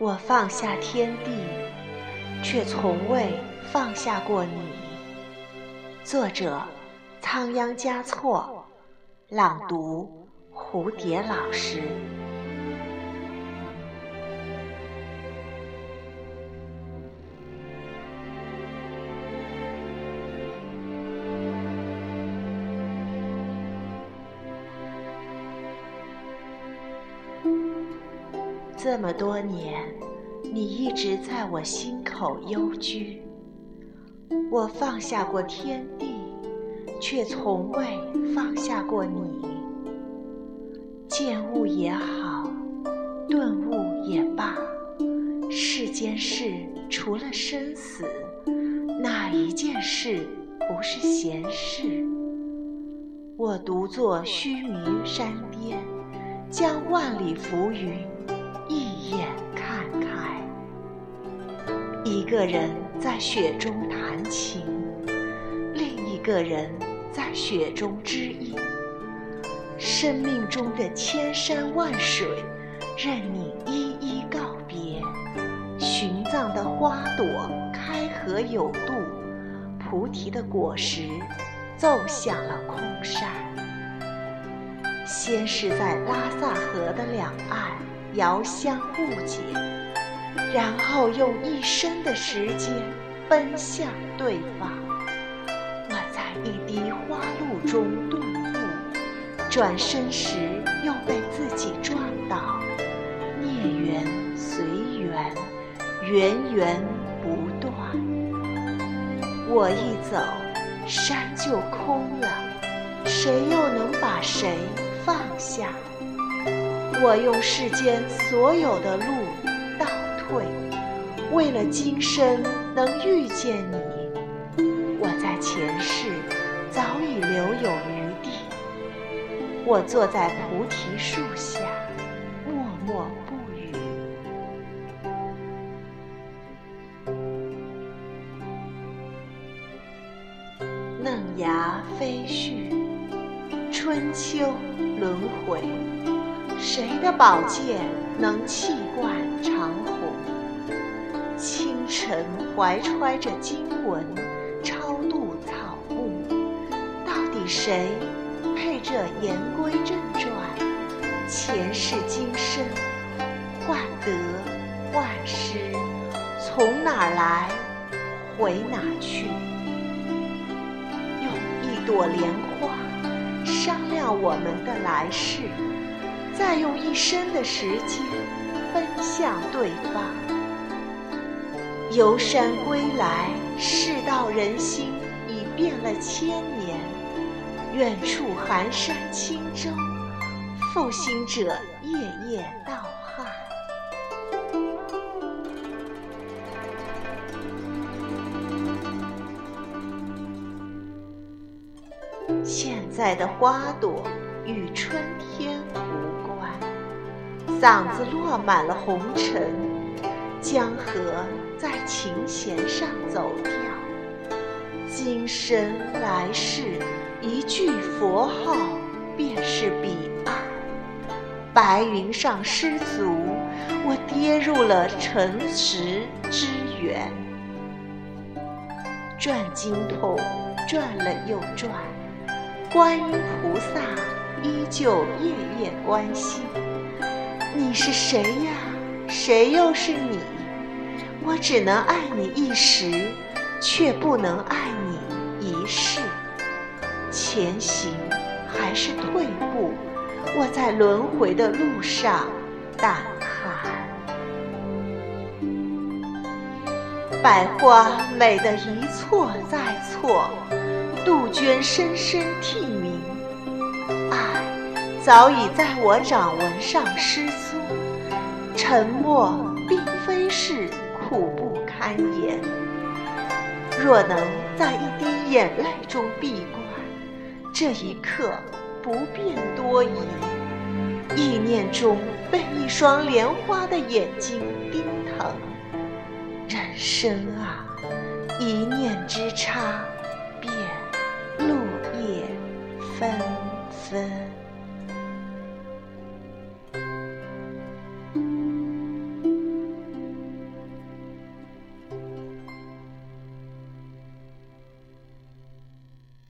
我放下天地，却从未放下过你。作者：仓央嘉措，朗读：蝴蝶老师。这么多年，你一直在我心口幽居。我放下过天地，却从未放下过你。见悟也好，顿悟也罢，世间事除了生死，哪一件事不是闲事？我独坐须弥山巅，将万里浮云。眼看开，一个人在雪中弹琴，另一个人在雪中织衣。生命中的千山万水，任你一一告别。寻藏的花朵开合有度，菩提的果实奏响了空山。先是在拉萨河的两岸。遥相误解，然后用一生的时间奔向对方。我在一滴花露中顿悟，转身时又被自己撞倒。孽缘随缘，源源不断。我一走，山就空了，谁又能把谁放下？我用世间所有的路倒退，为了今生能遇见你。我在前世早已留有余地。我坐在菩提树下，默默不语。嫩芽飞絮，春秋轮回。谁的宝剑能气贯长虹？清晨怀揣着经文，超度草木。到底谁配这言归正传？前世今生，患得患失，从哪来，回哪去？用一朵莲花商量我们的来世。再用一生的时间奔向对方。游山归来，世道人心已变了千年。远处寒山轻舟，负心者夜夜盗汉。现在的花朵与春天。嗓子落满了红尘，江河在琴弦上走跳。今生来世，一句佛号便是彼岸。白云上失足，我跌入了尘石之源。转经筒转了又转，观音菩萨依旧夜夜关心。你是谁呀？谁又是你？我只能爱你一时，却不能爱你一世。前行还是退步？我在轮回的路上胆寒。百花美得一错再错，杜鹃声声替你。早已在我掌纹上失踪，沉默并非是苦不堪言。若能在一滴眼泪中闭关，这一刻不便多疑。意念中被一双莲花的眼睛盯疼，人生啊，一念之差，